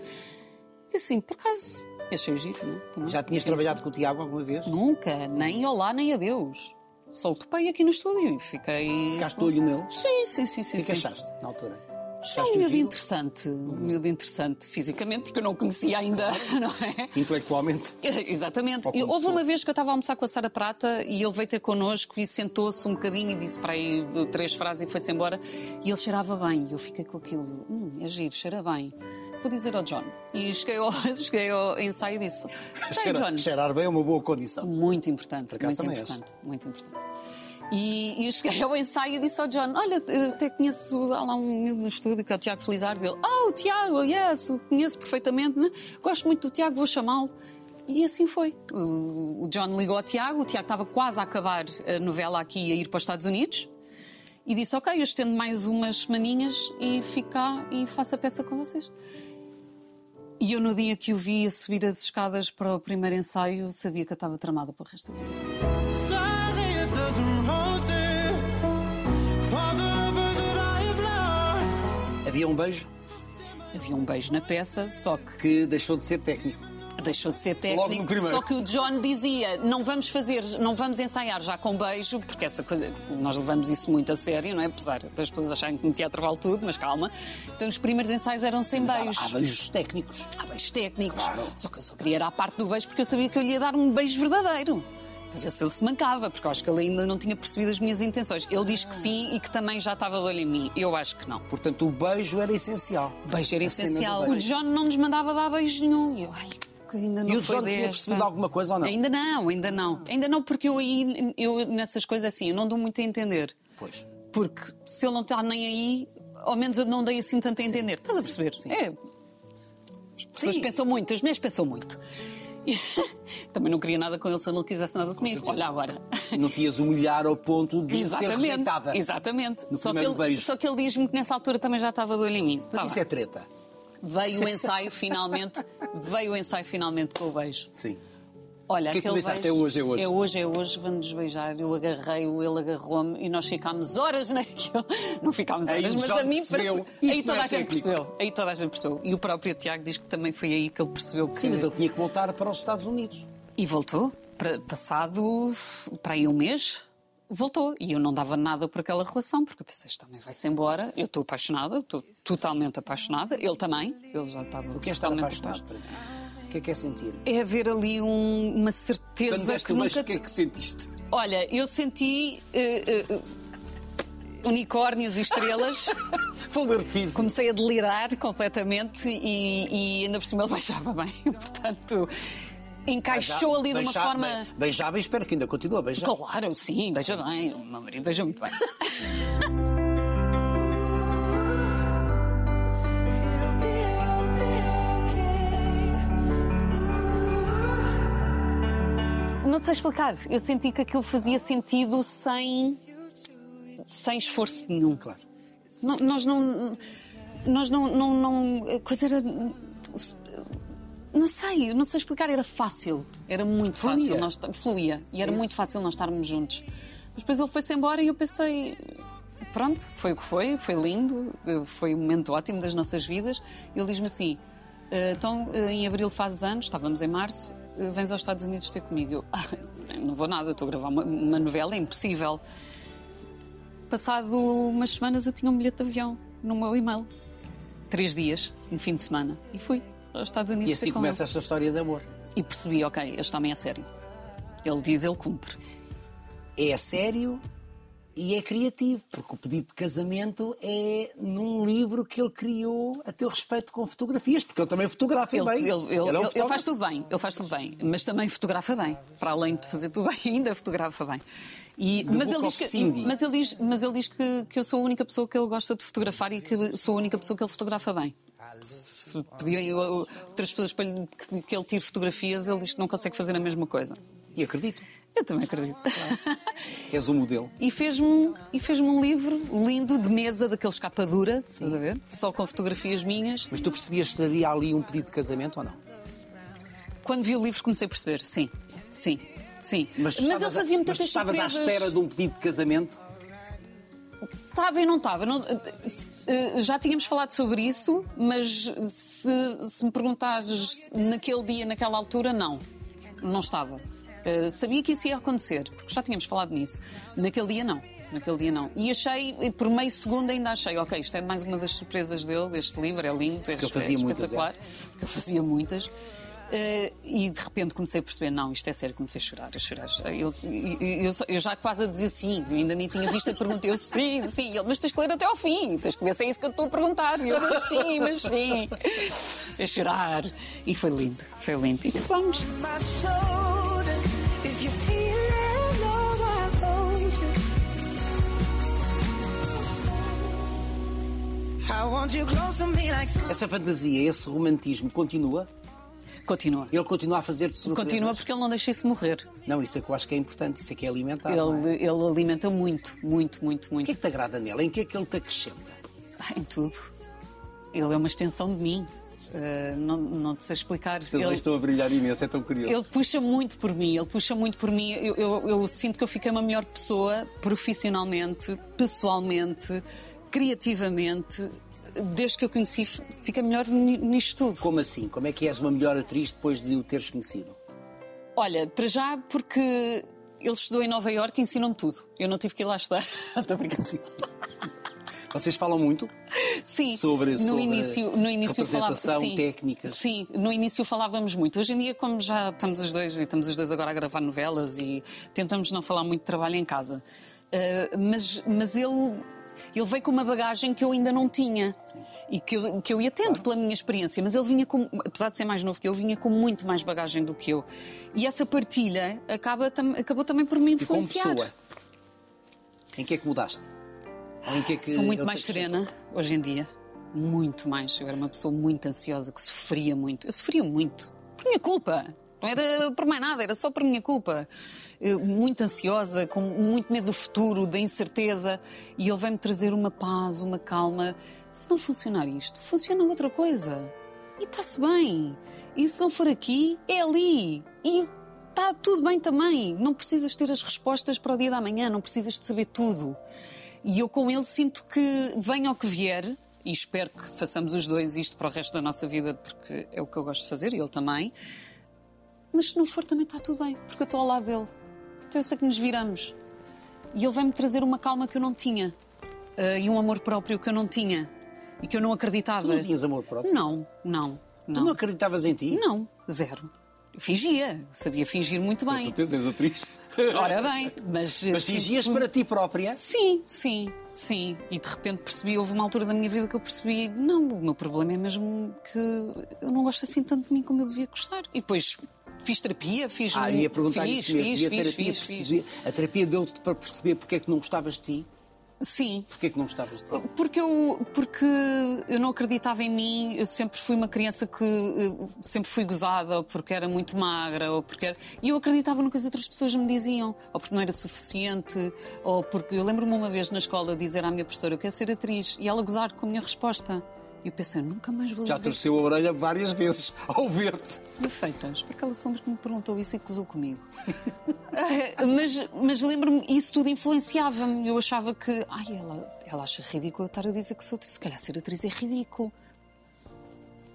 E assim, por acaso, achei giro, não é? Já tinhas trabalhado com o Tiago alguma vez? Nunca, nem olá, nem adeus. Só o topei aqui no estúdio e fiquei. Ficaste de olho nele? Sim, sim, sim, sim. O que que achaste na altura? É um miúdo interessante, um miúdo interessante fisicamente, porque eu não o conhecia ainda, não é? Intelectualmente? Exatamente. Ou como E houve uma vez que eu estava a almoçar com a Sara Prata e ele veio ter connosco e sentou-se um bocadinho e disse para aí três frases e foi-se embora. E ele cheirava bem. E eu fiquei com aquilo. Hum, é giro, cheira bem. Vou dizer ao John. E cheguei ao, cheguei ao ensaio e disse: Sei, John. Cheirar bem é uma boa condição. Muito importante, muito importante, muito importante. E, e eu cheguei ao ensaio e disse ao John: Olha, até conheço há lá um miúdo no estúdio que é o Tiago Felizardo. Ele: Oh, Tiago, yes, conheço perfeitamente, né? gosto muito do Tiago, vou chamá-lo. E assim foi. O, o John ligou ao Tiago, o Tiago estava quase a acabar a novela aqui a ir para os Estados Unidos. E disse: Ok, eu estendo mais umas semaninhas e fico cá e faço a peça com vocês. E eu, no dia que o vi a subir as escadas para o primeiro ensaio, sabia que eu estava tramada para o resto da vida. Havia um beijo Havia um beijo na peça, só que que deixou de ser técnico. deixou de ser Logo no técnico. Só que o John dizia: não vamos fazer, não vamos ensaiar já com beijo, porque essa coisa, nós levamos isso muito a sério, não é? Apesar das pessoas acharem que no teatro vale tudo, mas calma. Então os primeiros ensaios eram sem Mas há- beijos. Há beijos técnicos. Há beijos técnicos. Claro. Só que eu só queria ir à parte do beijo porque eu sabia que eu lhe ia dar um beijo verdadeiro. Se ele se mancava, porque eu acho que ele ainda não tinha percebido as minhas intenções. Ele diz que sim e que também já estava de olho em mim. Eu acho que não. Portanto, o beijo era essencial. Beijo era A essencial. O beijo. John não nos mandava dar beijo nenhum. E eu, ai, ainda não E o foi John tinha desta. percebido alguma coisa ou não? Ainda não, ainda não. Ainda não, porque eu aí, eu nessas coisas assim, eu não dou muito a entender. Pois. Porque se ele não está nem aí, ao menos eu não dei assim tanto a entender. Estás a perceber? É. As pessoas Sim. pensam muito, as mulheres pensam muito. Também não queria nada com ele se ele não quisesse nada comigo. Olha agora. Não tinhas humilhar ao ponto de ser Exatamente, rejeitada. exatamente. No Só que, ele, beijo. só que ele diz-me que nessa altura também já estava de olho em mim. Mas Tá isso é treta. Veio o ensaio finalmente, veio o ensaio finalmente com o beijo. Sim. Olha, O que é que tu pensaste? beijo- É hoje, é hoje? É hoje, é hoje, vamos nos beijar. Eu agarrei-o, ele agarrou-me e nós ficámos horas naquilo. Não ficámos horas, mas a mim percebeu. Isto Aí toda é a gente técnico. percebeu. Aí toda a gente percebeu. E o próprio Tiago diz que também foi aí que ele percebeu que. Sim, mas ele tinha que voltar para os Estados Unidos. E voltou, para- passado para aí um mês, voltou. E eu não dava nada por aquela relação, porque eu pensei, isto também vai-se embora. Eu estou apaixonada, estou totalmente apaixonada. Ele também, ele já estava O que estar totalmente apaixonado para ti? O que é que é sentir? É haver ali um- uma Quando certeza deste que nunca. o que é que sentiste? Olha, eu senti eh, eh, unicórnios e estrelas. Comecei a delirar completamente e, e ainda por cima ele beijava bem. Portanto, encaixou ali de uma Beija- forma. be- Beijava e espero que ainda continue a beijar. Claro, sim, beija bem. O meu marido beija muito bem. te sei explicar. Eu senti que aquilo fazia sentido sem, sem esforço nenhum. Claro. Não- nós não. Nós não, não, não. A coisa era. Não sei, não sei explicar, era fácil. Era muito Fluía. fácil. Nós, fluía. E era muito fácil nós estarmos juntos. Mas depois ele foi-se embora e eu pensei. Pronto, foi o que foi, foi lindo, foi um momento ótimo das nossas vidas. Ele diz-me assim: "Eh, então, eh, em abril fazes anos, estávamos em março, vens aos Estados Unidos ter comigo. Eu, "Ah, não vou nada, estou a gravar uma, uma novela, é impossível. Passado umas semanas eu tinha um bilhete de avião no meu e-mail. Três dias, no fim de semana. E fui aos Estados Unidos. E assim com começa ele. esta história de amor. E percebi, ok, este homem é sério. Ele diz, ele cumpre. É sério e é criativo, porque o pedido de casamento é num livro que ele criou a teu respeito com fotografias, porque ele também fotografa Ele, bem. ele- ele- é um ele- ele fotógrafo. faz tudo bem, ele faz tudo bem, mas também fotografa bem. Para além de fazer tudo bem, ainda fotografa bem. E, mas, ele diz que, mas ele diz, mas ele diz que, que eu sou a única pessoa que ele gosta de fotografar e que sou a única pessoa que ele fotografa bem. Se pedirem outras pessoas para que ele tire fotografias, ele diz que não consegue fazer a mesma coisa. E acredito, Eu também acredito. és o modelo. E fez-me e fez um livro lindo de mesa, daqueles capa dura, estás a ver? Só com fotografias minhas. Mas tu percebias que havia ali um pedido de casamento ou não? Quando vi o livro comecei a perceber, sim, sim, sim. Mas, tu ele fazia mas muitas estavas à surpresas. espera de um pedido de casamento? Estava e não estava. Não- eh, já tínhamos falado sobre isso, mas se, se me perguntares naquele dia, naquela altura, não. Não estava. Eh, sabia que isso ia acontecer, porque já tínhamos falado nisso. Naquele dia, não. Naquele dia, não. E achei, por meio segundo, ainda achei, ok, isto é mais uma das surpresas dele, deste livro, é lindo, é, ele fazia é muitas, espetacular. Que ele fazia muitas. Eh, e de repente comecei a perceber, não, isto é sério, comecei a chorar, a chorar. Eu, eu- eu já quase a dizer sim, ainda nem tinha visto a pergunta. Eu sim, sim, ele, mas tens que ler até ao fim, tez que ver se é isso que eu estou a perguntar. E eu, mas sim, mas sim. A chorar. E foi lindo, foi lindo. E casamos. sun. Essa fantasia, esse romantismo continua? Continua. Ele continua a fazer-te surpresas? Continua porque ele não deixa isso morrer. Não, isso é que eu acho que é importante, isso é que é alimentar. não é? Ele, ele alimenta muito, muito, muito, O muito. que é que te agrada nele? Em que é que ele te acrescenta? Ah, Em tudo. Ele é uma extensão de mim. Uh, não, não te sei explicar. Ele- estão a brilhar imenso, é tão curioso. Ele puxa muito por mim, ele puxa muito por mim. Eu, eu- eu sinto que eu fiquei uma melhor pessoa profissionalmente, pessoalmente, criativamente. Desde que eu conheci, fica melhor ni- nisto tudo. Como assim? Como é que és uma melhor atriz depois de o teres conhecido? Olha, para já, porque ele estudou em Nova Iorque e ensinou-me tudo. Eu não tive que ir lá estudar. Estou brincando. Vocês falam muito? Sim, Sobre- no sobre início, no início falava, sim, técnicas. Sim, no início falávamos muito. Hoje em dia, como já estamos os dois e estamos os dois agora a gravar novelas e tentamos não falar muito de trabalho em casa. Uh, mas, mas ele Ele veio com uma bagagem que eu ainda não tinha e que eu, que eu ia tendo pela minha experiência, mas ele vinha com, apesar de ser mais novo que eu, vinha com muito mais bagagem do que eu. E essa partilha acaba, tam- acabou também por me E como influenciar. pessoa, em que é que mudaste? Ou em que é que Sou muito mais serena hoje em dia. Muito mais. Eu era uma pessoa muito ansiosa, que sofria muito. Eu sofria muito. Por minha culpa. Não era por mais nada, era só por minha culpa. Muito ansiosa, com muito medo do futuro, da incerteza. E ele vem-me trazer uma paz, uma calma. Se não funcionar isto, funciona outra coisa. E está-se bem. E se não for aqui, é ali. E está tudo bem também. Não precisas ter as respostas para o dia da manhã, não precisas de saber tudo. E eu com ele sinto que venha o que vier, e espero que façamos os dois isto para o resto da nossa vida, porque é o que eu gosto de fazer, e ele também. Mas se não for, também está tudo bem, porque eu estou ao lado dele. Então eu sei que nos viramos. E ele vai-me trazer uma calma que eu não tinha. eh, e um amor próprio que eu não tinha. E que eu não acreditava. Tu não tinhas amor próprio? Não, não, Tu não. não acreditavas em ti? Não, zero. Fingia, sabia fingir muito Com bem. certeza, és atriz. Ora bem, mas. Mas sim, fingias para ti própria. Sim, sim, sim. E de repente percebi, houve uma altura da minha vida que eu percebi, não, o meu problema é mesmo que eu não gosto assim tanto de mim como eu devia gostar. E depois fiz terapia, fiz Ah, ia perguntar fiz, isso mesmo. fiz, e a fiz, terapia, fiz, perceber- a terapia deu-te para perceber porque é que não gostavas de ti? Sim. Porque é que não gostavas de ti? Porque eu, porque eu não acreditava em mim, eu sempre fui uma criança que eh, sempre fui gozada, ou porque era muito magra, ou porque era... E eu acreditava no que as outras pessoas me diziam, ou porque não era suficiente, ou porque. Eu lembro-me uma vez na escola dizer à minha professora: Eu quero ser atriz, e ela gozar com a minha resposta. Eu pensei: Nunca mais vou Já dizer. torceu a orelha várias vezes ao ver-te. Perfeitas, porque aquela sombra que me perguntou isso e gozou comigo. Ah, mas mas lembro-me, isso tudo influenciava-me. Eu achava que, ai, ela, ela acha ridículo eu estar a dizer que sou atriz. Se calhar ser atriz é ridículo.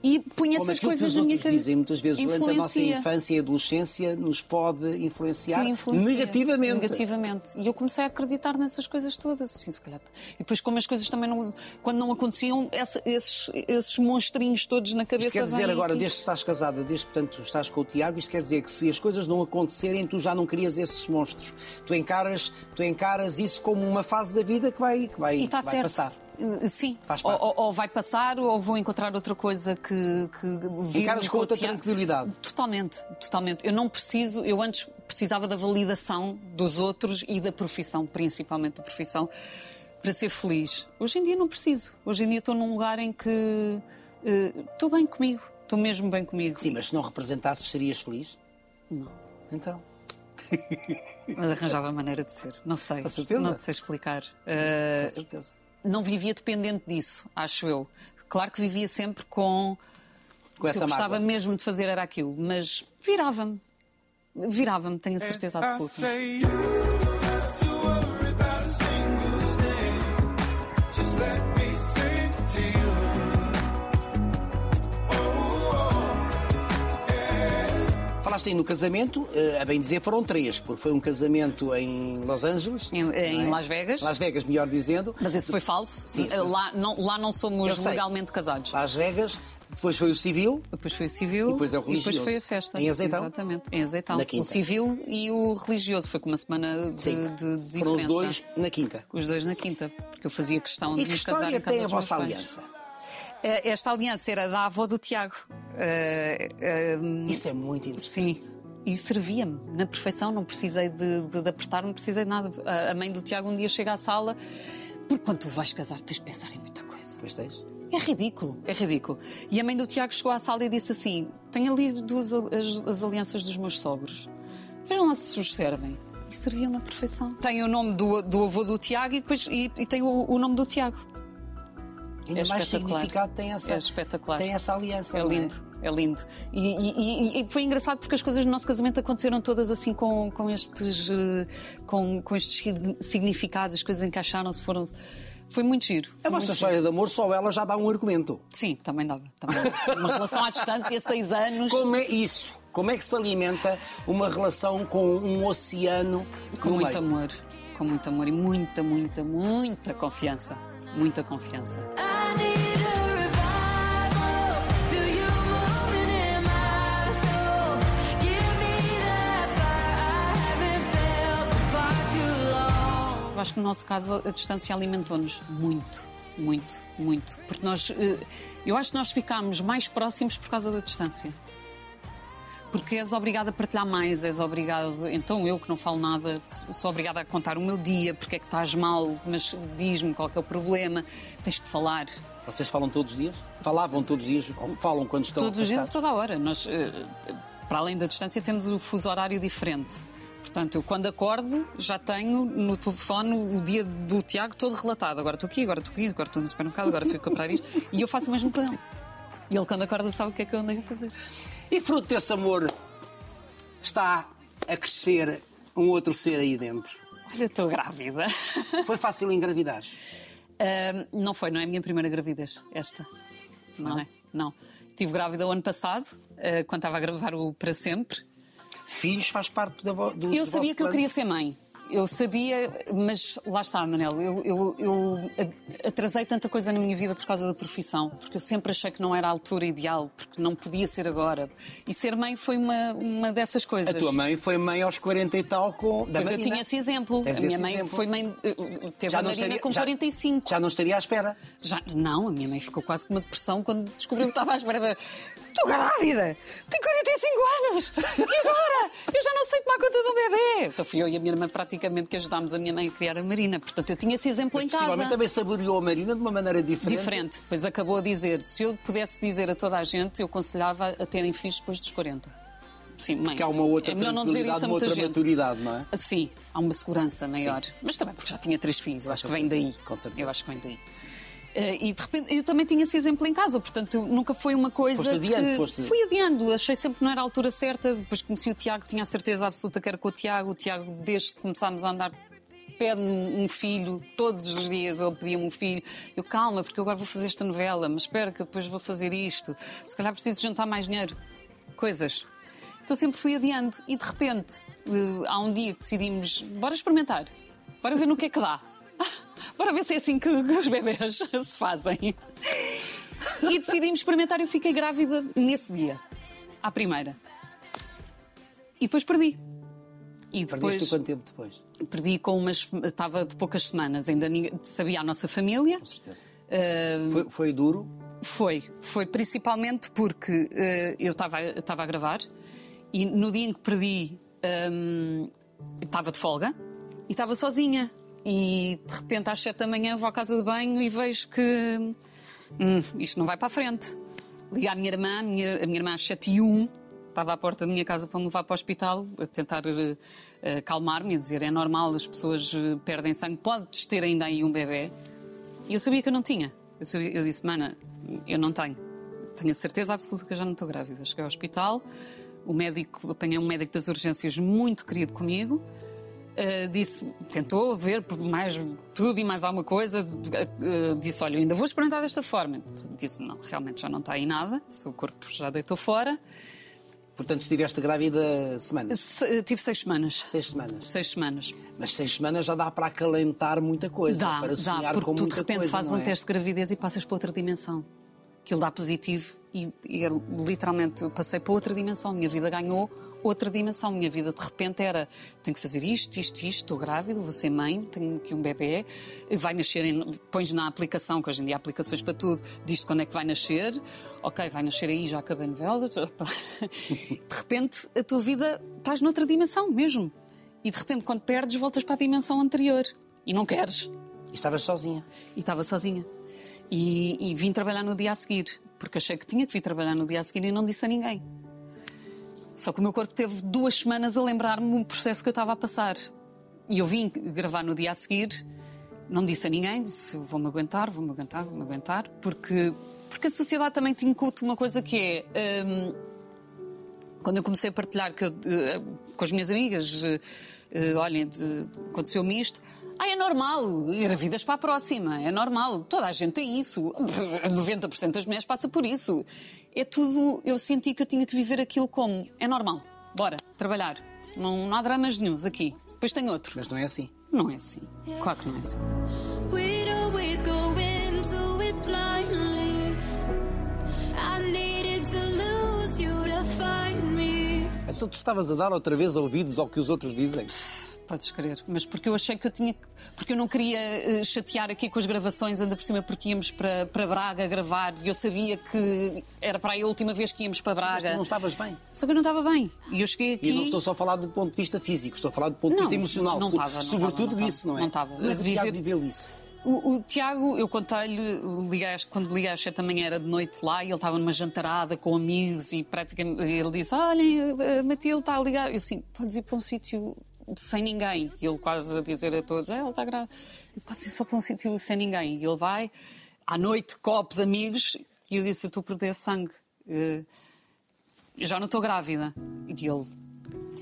E punha essas coisas na minha cabeça. dizem muitas vezes durante a nossa infância e adolescência nos pode influenciar, Sim, influencia. negativamente. Negativamente. E eu comecei a acreditar nessas coisas todas. Assim, se calhar. E depois, como as coisas também não. Quando não aconteciam, esses, esses monstrinhos todos na cabeça Isto quer dizer agora, e- desde que estás casada, desde portanto estás com o Tiago, isto quer dizer que se as coisas não acontecerem, tu já não crias esses monstros. Tu encaras, tu encaras isso como uma fase da vida que vai, que vai, E está vai certo. passar. Sim, Faz ou, parte. ou- ou vai passar ou vou encontrar outra coisa que, que vir Encaras com outra tranquilidade. Totalmente, totalmente. Eu não preciso, eu antes precisava da validação dos outros e da profissão, principalmente da profissão, para ser feliz. Hoje em dia não preciso. Hoje em dia estou num lugar em que uh, estou bem comigo, estou mesmo bem comigo. Sim, mas se não representasses, serias feliz? Não. Então. Mas arranjava maneira de ser, não sei. Com certeza. Não sei explicar. Uh, Com certeza. Não vivia dependente disso, acho eu. Claro que vivia sempre com. Com O que essa eu gostava mágoa. mesmo de fazer era aquilo, mas virava-me. Virava-me, tenho a certeza I absoluta. Falaste aí no casamento, eh, a bem dizer foram três, porque foi um casamento em Los Angeles. Em- em é? Las Vegas. Las Vegas, melhor dizendo. Mas esse foi falso. Sim, Eh, lá, não, lá não somos legalmente casados. Las Vegas, depois foi o civil, Depois foi o civil E depois é o e depois religioso. foi a festa. Em Azeitão? Exatamente, em Azeitão. O civil e o religioso. Foi com uma semana de, sim, de, de foram os diferença. dois na quinta. Os dois na quinta. Porque eu fazia questão E de que me casar história em casa tem a dos meus vossa pais. aliança? Eh, Esta aliança era da avó do Tiago. Eh, eh, Isso é muito interessante. Sim. E servia-me na perfeição, não precisei de, de, de apertar, não precisei de nada. A, mãe do Tiago um dia chega à sala, porque quando tu vais casar tens de pensar em muita coisa. Pois tens? É ridículo, é ridículo. E a mãe do Tiago chegou à sala e disse assim: Tenho ali duas as, as alianças dos meus sogros. Vejam lá se vos servem. E serviam na perfeição. Tem o nome do, do avô do Tiago e depois e, e tem o, o nome do Tiago. Ainda É mais significado tem essa, É espetacular. tem essa aliança. É não lindo, é lindo. E, e- e- foi engraçado porque as coisas do nosso casamento aconteceram todas assim com, com estes, eh, com, com estes sig- significados, as coisas encaixaram-se, foram. Foi muito giro. A foi vossa muito história de amor, só ela já dá um argumento. giro. Sim, também dava. Também dava. Uma relação à distância, seis anos. Como é isso? Como é que se alimenta uma relação com um oceano Com muito meio? amor. Com muito amor e muita, muita, muita confiança. Muita confiança. Eu acho que no nosso caso a distância alimentou-nos muito, muito, muito. Porque nós, eh, eu acho que nós ficámos mais próximos por causa da distância. Porque és obrigada a partilhar mais, és obrigado. Então eu que não falo nada, sou obrigada a contar o meu dia, porque é que estás mal, mas diz-me qual é o problema, tens que falar. Vocês falam todos os dias? Falavam todos os dias? Ou falam quando estão Todos os dias, afastados? toda a hora. Nós, eh, para além da distância, temos o fuso horário diferente. Portanto, eu quando acordo já tenho no telefone o dia do Tiago todo relatado. Agora estou aqui, agora estou aqui, agora estou no supermercado, agora fui comprar isto. E eu faço o mesmo com ele. E ele quando acorda sabe o que é que eu andei a fazer. E fruto desse amor está a crescer um outro ser aí dentro. Olha, estou grávida. Foi fácil engravidar. Ahm, não foi, não é a minha primeira gravidez, esta. Não, é? Não. Estive grávida o ano passado, ah, quando estava a gravar o Para Sempre. Filhos faz parte da vo- do Eu sabia que eu planos? queria ser mãe. Eu sabia, mas lá está, Manel. Eu, eu- eu a- atrasei tanta coisa na minha vida por causa da profissão, porque eu sempre achei que não era a altura ideal, porque não podia ser agora. E ser mãe foi uma, uma dessas coisas. A tua mãe foi mãe aos 40 e tal com. Da Pois eu Marina. tinha esse exemplo. Tens a minha mãe exemplo. foi mãe. eh, Teve a não Marina estaria- com já- 45. Já não estaria à espera. Já, não, a minha mãe ficou quase com uma depressão quando descobriu que estava à espera. Estou grávida! Tenho 45 anos! E agora? Eu já não sei tomar conta de um bebê! Então fui eu e a minha irmã praticamente que ajudámos a minha mãe a criar a Marina. Portanto, eu tinha esse exemplo em casa. também saboreou a Marina de uma maneira diferente. Diferente. Depois acabou a dizer: se eu pudesse dizer a toda a gente, eu aconselhava a terem filhos depois dos 40. Sim, mãe. Que há uma outra é melhor não dizer isso a uma outra gente. maturidade, não é? Sim, há uma segurança maior. Mas também porque já tinha três filhos, eu acho que vem daí. Com certeza, Eu acho que vem sim, daí. Eh, e de repente eu também tinha esse exemplo em casa, portanto nunca foi uma coisa. Foste adiante, que... foste- Fui adiando, achei sempre que não era a altura certa. Depois conheci o Tiago, tinha a certeza absoluta que era com o Tiago. O Tiago, desde que começámos a andar, pede-me um filho, todos os dias ele pedia-me um filho. Eu, calma, porque eu agora vou fazer esta novela, mas espera que depois vou fazer isto. Se calhar preciso juntar mais dinheiro. Coisas. Então sempre fui adiando e de repente eh, há um dia que decidimos, bora experimentar, bora ver no que é que dá. Bora ver se é assim que, que os bebês se fazem. E decidimos experimentar eu fiquei grávida nesse dia, à primeira. E depois perdi. E depois Perdeste quanto tempo depois? perdi com umas. Estava de poucas semanas, ainda ninguém, sabia a nossa família. Com certeza. Eh, Foi, foi duro? foi, foi principalmente porque eh, eu estava a gravar e no dia em que perdi estava de folga e estava sozinha. E de repente às sete da manhã vou à casa de banho e vejo que hum, isto não vai para a frente. Ligo à minha irmã, a minha, a minha irmã às sete e um estava à porta da minha casa para me levar para o hospital, a tentar eh, calmar-me, a dizer é normal, as pessoas eh, perdem sangue, podes ter ainda aí um bebê. E eu sabia que eu não tinha. Eu, sabia- eu disse, mana, eu não tenho. Tenho a certeza absoluta que eu já não estou grávida. Cheguei ao hospital, o médico, apanhei um médico das urgências muito querido comigo. Uh, disse, tentou ver mais tudo e mais alguma coisa. uh, disse: Olha, ainda vou experimentar desta forma. Disse: Não, realmente já não está aí nada. O seu corpo já deitou fora. Portanto, estiveste grávida semanas? Se- tive seis semanas. Seis semanas. Seis semanas. Mas seis semanas já dá para acalentar muita coisa. Dá, para dá, sonhar porque com tu de muita repente coisa, fazes um é? teste de gravidez e passas para outra dimensão. Aquilo dá positivo e, e eu, literalmente passei para outra dimensão. Minha vida ganhou outra dimensão. Minha vida de repente era: tenho que fazer isto, isto, isto, estou grávida, vou ser mãe, tenho aqui um bebê, vai nascer, em, pões na aplicação, que hoje em dia há aplicações para tudo, diz quando é que vai nascer, ok, vai nascer aí, já acabei a novela. De repente a tua vida estás noutra dimensão mesmo. E de repente, quando perdes, voltas para a dimensão anterior. E não queres. E estavas sozinha. E estava sozinha. E, e vim trabalhar no dia a seguir, porque achei que tinha que vir trabalhar no dia a seguir e não disse a ninguém. Só que o meu corpo teve duas semanas a lembrar-me um processo que eu estava a passar. E eu vim gravar no dia a seguir, não disse a ninguém, disse vou-me aguentar, vou-me aguentar, vou-me aguentar, porque, porque a sociedade também te incuta uma coisa que é. hum, quando eu comecei a partilhar eu, eh, com as minhas amigas, eh, eh, olhem, aconteceu-me isto. Ah, é normal, engravidas para a próxima, é normal, toda a gente tem isso, 90% das mulheres passa por isso. É tudo, eu senti que eu tinha que viver aquilo como, é normal, bora, trabalhar, não, não há dramas nenhums aqui. Depois tem outro. Mas não é assim. Não é assim, claro que não é assim. Então tu estavas a dar outra vez ouvidos ao que os outros dizem? Podes crer, mas porque eu achei que eu tinha. que- Porque eu não queria eh, chatear aqui com as gravações, ainda por cima, porque íamos para, para Braga gravar e eu sabia que era para a última vez que íamos para Mas Braga. tu não estavas bem. Só que eu não estava bem. E eu cheguei aqui. E não estou só a falar do ponto de vista físico, estou a falar do ponto de Não, vista emocional. não estava, não Sobretudo não isso, não é? Não estava. Como é que o Tiago viveu isso? O, o Tiago, eu contei-lhe, quando liguei às sete da manhã era de noite lá e ele estava numa jantarada com amigos e praticamente ele disse: Olhem, a Matilde está a ligar. Eu assim, podes ir para um sítio sem ninguém. E ele quase a dizer a todos: "Ah, Ela está grávida. Eu posso ir só para um sítio sem ninguém. E ele vai, à noite, copos, amigos, e eu disse: Eu estou a perder sangue. Eh, já não estou grávida. E ele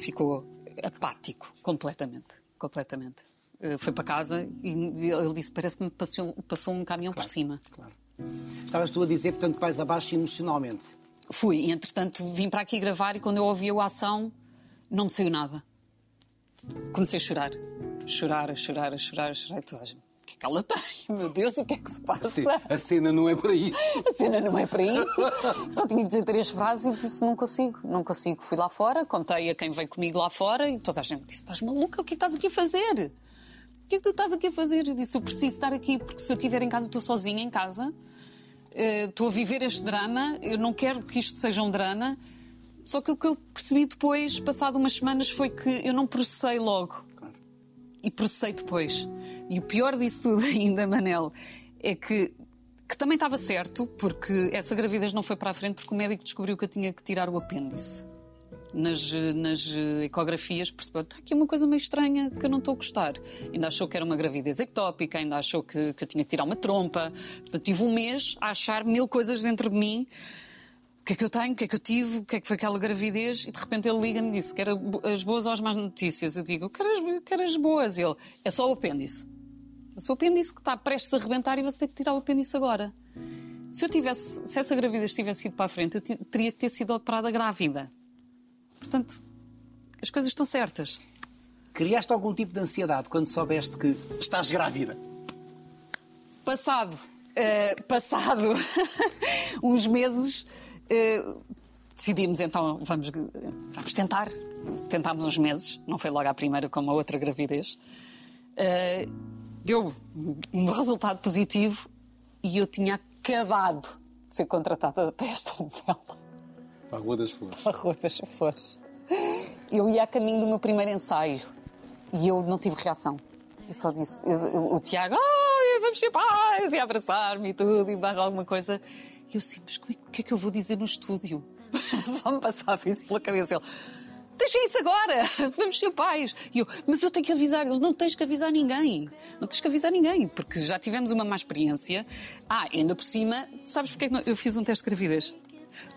ficou apático, completamente. Completamente. Eh, Foi para casa e ele disse: Parece que me passou, passou um caminhão por cima. Claro. Estavas tu a dizer, portanto, que vais abaixo emocionalmente. Fui, e entretanto vim para aqui gravar e quando eu ouvi a ação não me saiu nada. Comecei a chorar. Chorar, a chorar, a chorar, a chorar. E toda a gente, o que é que ela tem? Meu Deus, o que é que se passa? Sim, a cena não é para isso. A cena não é para isso. Só tinha de dizer três frases e disse: Não consigo, não consigo. Fui lá fora, contei a quem veio comigo lá fora e toda a gente disse: Estás maluca? O que é que estás aqui a fazer? O que é que tu estás aqui a fazer? Eu disse: Eu preciso estar aqui porque se eu estiver em casa, estou sozinha em casa, eh, estou a viver este drama, eu não quero que isto seja um drama. Só que o que eu percebi depois, passado umas semanas, foi que eu não processei logo e processei depois. E o pior disso tudo ainda, Manel, é que, que também estava certo, porque essa gravidez não foi para a frente porque o médico descobriu que eu tinha que tirar o apêndice. Nas, nas eh, ecografias percebeu está aqui uma coisa meio estranha que eu não estou a gostar. Ainda achou que era uma gravidez ectópica, ainda achou que, que eu tinha que tirar uma trompa. Portanto, tive um mês a achar mil coisas dentro de mim que é que eu tenho, o que é que eu tive, o que é que foi aquela gravidez, e de repente ele liga-me e disse: Quer as boas ou as más notícias? Eu digo: Quero as, quero as boas. E ele: É só o apêndice. É só o apêndice que está prestes a arrebentar e você tem que tirar o apêndice agora. Se eu tivesse, se essa gravidez tivesse ido para a frente, eu teria que ter sido operada grávida. Portanto, as coisas estão certas. Criaste algum tipo de ansiedade quando soubeste que estás grávida? Passado, eh, passado uns meses, eh, decidimos então, vamos, vamos tentar. Tentámos uns meses, não foi logo à primeira como a outra gravidez. Eh, deu um resultado positivo e eu tinha acabado de ser contratada para esta novela. A Rua das Flores. a Rua das Flores. Eu ia a caminho do meu primeiro ensaio e eu não tive reação. Eu só disse, eu- eu- o Tiago, ai, vamos ser pais, e abraçar-me e tudo, e mais alguma coisa. E eu assim, mas como é, o que é que eu vou dizer no estúdio? só me passava isso pela cabeça. Ele, deixa isso agora, vamos ser pais. E eu, mas eu tenho que avisar. Ele, não tens que avisar ninguém. Não tens que avisar ninguém, porque já tivemos uma má experiência. Ah, ainda por cima, sabes porque é que não- eu fiz um teste de gravidez?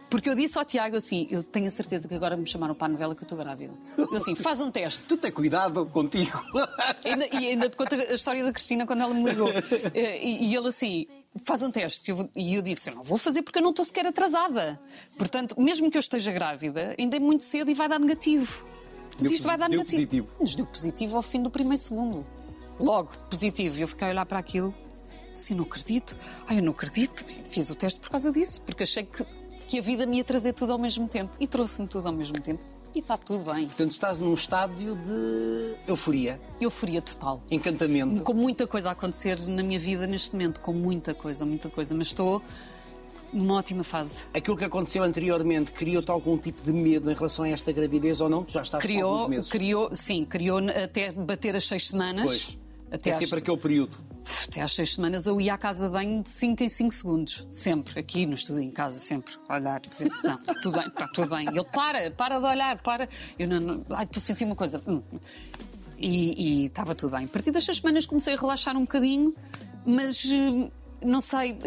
Porque eu disse ao Tiago assim: eu tenho a certeza que agora me chamaram para a novela que eu estou grávida. Eu assim, faz um teste. Tu tem cuidado contigo. Ainda- e ainda te conto a história da Cristina quando ela me ligou. Eh, E, e ele assim, faz um teste. E eu disse, eu não vou fazer porque eu não estou sequer atrasada. Portanto, mesmo que eu esteja grávida, ainda é muito cedo e vai dar negativo. Portanto, isto vai dar deu negativo. positivo. Mas deu positivo ao fim do primeiro segundo. Logo, positivo. E eu fiquei a olhar para aquilo, assim, não acredito. Ai, eu não acredito. Fiz o teste por causa disso, porque achei que, que a vida me ia trazer tudo ao mesmo tempo. E trouxe-me tudo ao mesmo tempo. E está tudo bem. Portanto, estás num estádio de euforia, Euforia total. encantamento. Com muita coisa a acontecer na minha vida neste momento, com muita coisa, muita coisa. Mas estou numa ótima fase. Aquilo que aconteceu anteriormente criou-te algum tipo de medo em relação a esta gravidez ou não? Tu já estás com alguns Criou, meses. criou, sim, criou até bater as seis semanas. Pois. Até é às, sempre aquele período. Até às seis semanas eu ia à casa de banho de 5 em 5 segundos. Sempre, aqui no estúdio, em casa, sempre. Olhar, não, está tudo bem, está tudo bem. Ele, para, para de olhar, para. Eu não, não ai, estou a sentir uma coisa. Hum. E estava tudo bem. A partir das seis semanas comecei a relaxar um bocadinho, mas. hum, Não sei,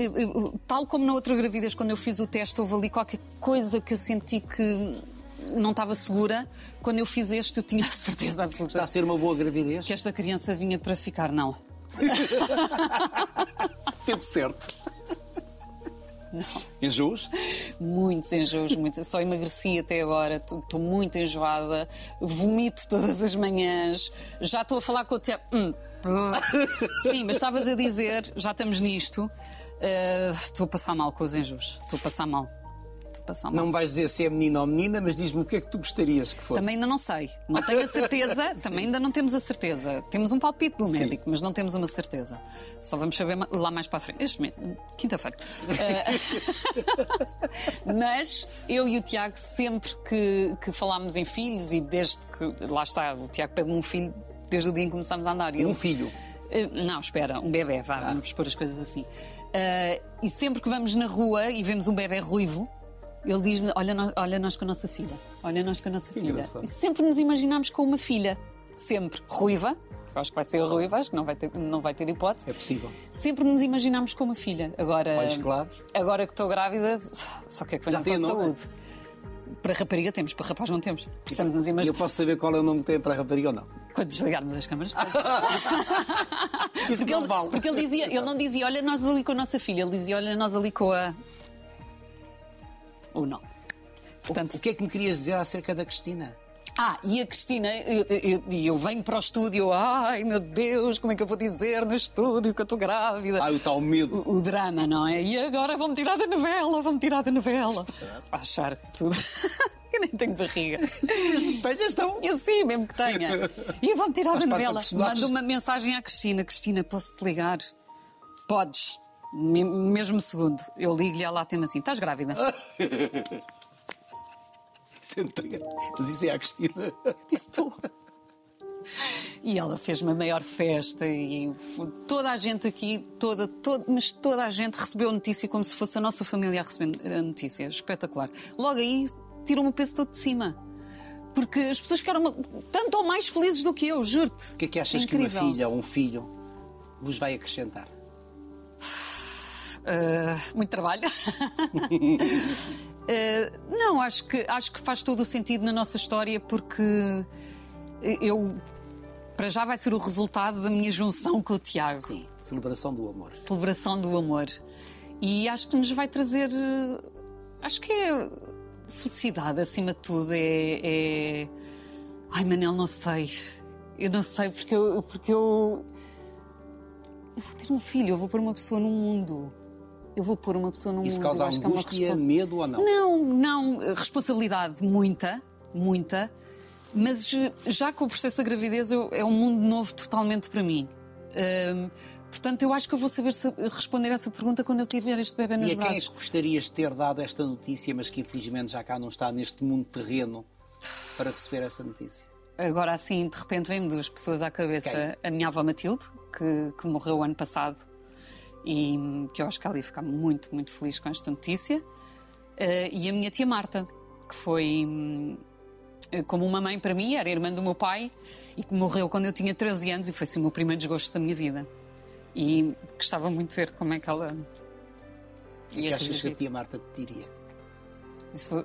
tal como na outra gravidez, quando eu fiz o teste, houve ali qualquer coisa que eu senti que não estava segura. Quando eu fiz este, eu tinha a certeza absoluta Está a ser uma boa gravidez? que esta criança vinha para ficar, não. Tempo certo. Enjoos? Muitos enjoos, muitos. Só emagreci até agora, estou muito enjoada, vomito todas as manhãs, já estou a falar com o Tiago. Hum. Sim, mas estavas a dizer, já estamos nisto, eh, estou a passar mal com os enjoos, estou a passar mal. Não me vais dizer se é menino ou menina, mas diz-me o que é que tu gostarias que fosse. Também ainda não sei. Não tenho a certeza. também ainda não temos a certeza. Temos um palpite do médico, mas não temos uma certeza. Só vamos saber lá mais para a frente. Este mês, quinta-feira. Eh, mas eu e o Tiago, sempre que, que falámos em filhos, e desde que. Lá está, o Tiago pede-me um filho desde o dia em que começámos a andar. Um filho. eh, Não, espera, um bebê, vá, vamos pôr as coisas assim. Eh, e sempre que vamos na rua e vemos um bebê ruivo, ele diz: olha, nós, olha nós com a nossa filha, olha nós com a nossa filha. engraçado. E sempre nos imaginamos com uma filha, sempre ruiva. Acho que vai ser ruiva, acho que não vai ter, não vai ter hipótese. É possível. Sempre nos imaginamos com uma filha. Agora, Olhos claros. agora que estou grávida, só que é que tem com saúde. Para rapariga temos, para rapaz não temos. Precisamos nos eu posso saber qual é o nome que tem para rapariga ou não? Quando desligarmos as câmaras. Isso Porque ele, vale. porque ele dizia, ele não dizia, olha, nós ali com a nossa filha, ele dizia, olha, nós ali com a. Ou não. Portanto, O que é que me querias dizer acerca da Cristina? ah, e a Cristina, eu, eu, eu venho para o estúdio, ai meu Deus, como é que eu vou dizer no estúdio que eu estou grávida? Ai, o tal medo. O, o drama, não é? E agora vão-me tirar da novela, vão-me tirar da novela. Vai achar que tudo. eu nem tenho barriga. Tenhas então. Eu sim, mesmo que tenha. E vão tirar da parte da novela. Manda uma mensagem à Cristina: Cristina, posso-te ligar? Podes. Me- Mesmo segundo. Eu ligo-lhe e ela tem assim: estás grávida? É. Mas isso é a Cristina. Disse tu. E ela fez uma maior festa e toda a gente aqui, toda, toda, mas toda a gente recebeu a notícia como se fosse a nossa família a receber a notícia. Espetacular. Logo aí tiram o peso todo de cima. Porque as pessoas ficaram tanto ou mais felizes do que eu, juro-te. O que é que achas que uma Incrível. filha ou um filho vos vai acrescentar? Uh, muito trabalho. Uh, não, acho que, acho que faz todo o sentido na nossa história porque eu. Para já vai ser o resultado da minha junção com o Tiago. Sim, celebração do amor. Celebração do amor. E acho que nos vai trazer. uh, Acho que é felicidade acima de tudo. É. é... Ai, Manel, não sei. Eu não sei porque eu. Porque eu... eu vou ter um filho, eu vou pôr uma pessoa no mundo. Eu vou pôr uma pessoa Isso mundo. causa eu acho que é responsa- medo ou não? Não, não. Responsabilidade, muita, muita. Mas eh, já com o processo da gravidez eu- é um mundo novo totalmente para mim. Hum, portanto, eu acho que eu vou saber sa- responder essa pergunta quando eu tiver este bebê nos E a quem é braços. que gostarias de ter dado esta notícia, mas que infelizmente já cá não está neste mundo terreno para receber essa notícia? Agora assim, de repente, vem-me duas pessoas à cabeça. A minha avó Matilde, que, que morreu ano passado e que eu acho que ela ia ficar muito, muito feliz com esta notícia. Eh, e a minha tia Marta, que foi hum, eh, como uma mãe para mim, era irmã do meu pai e que morreu quando eu tinha 13 anos e foi assim, o meu primeiro desgosto da minha vida. E gostava muito de ver como é que ela. O que que achas que a tia Marta te diria? Disse, vou-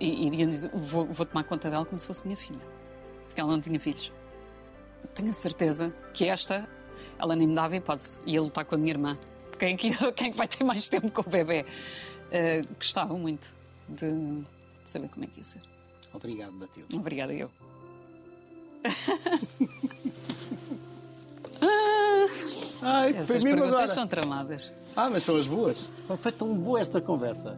iria dizer, vou, vou tomar conta dela como se fosse minha filha. Porque ela não tinha filhos. Tenho a certeza que esta, ela nem me dava hipótese. Ia lutar com a minha irmã. Quem é que, quem é que vai ter mais tempo com o bebê? Eh, gostava muito de, de saber como é que ia ser. Obrigado, Matilde. Obrigada, eu. Ai, Essas perguntas são tramadas. Ah, mas são as boas. Foi tão boa esta conversa.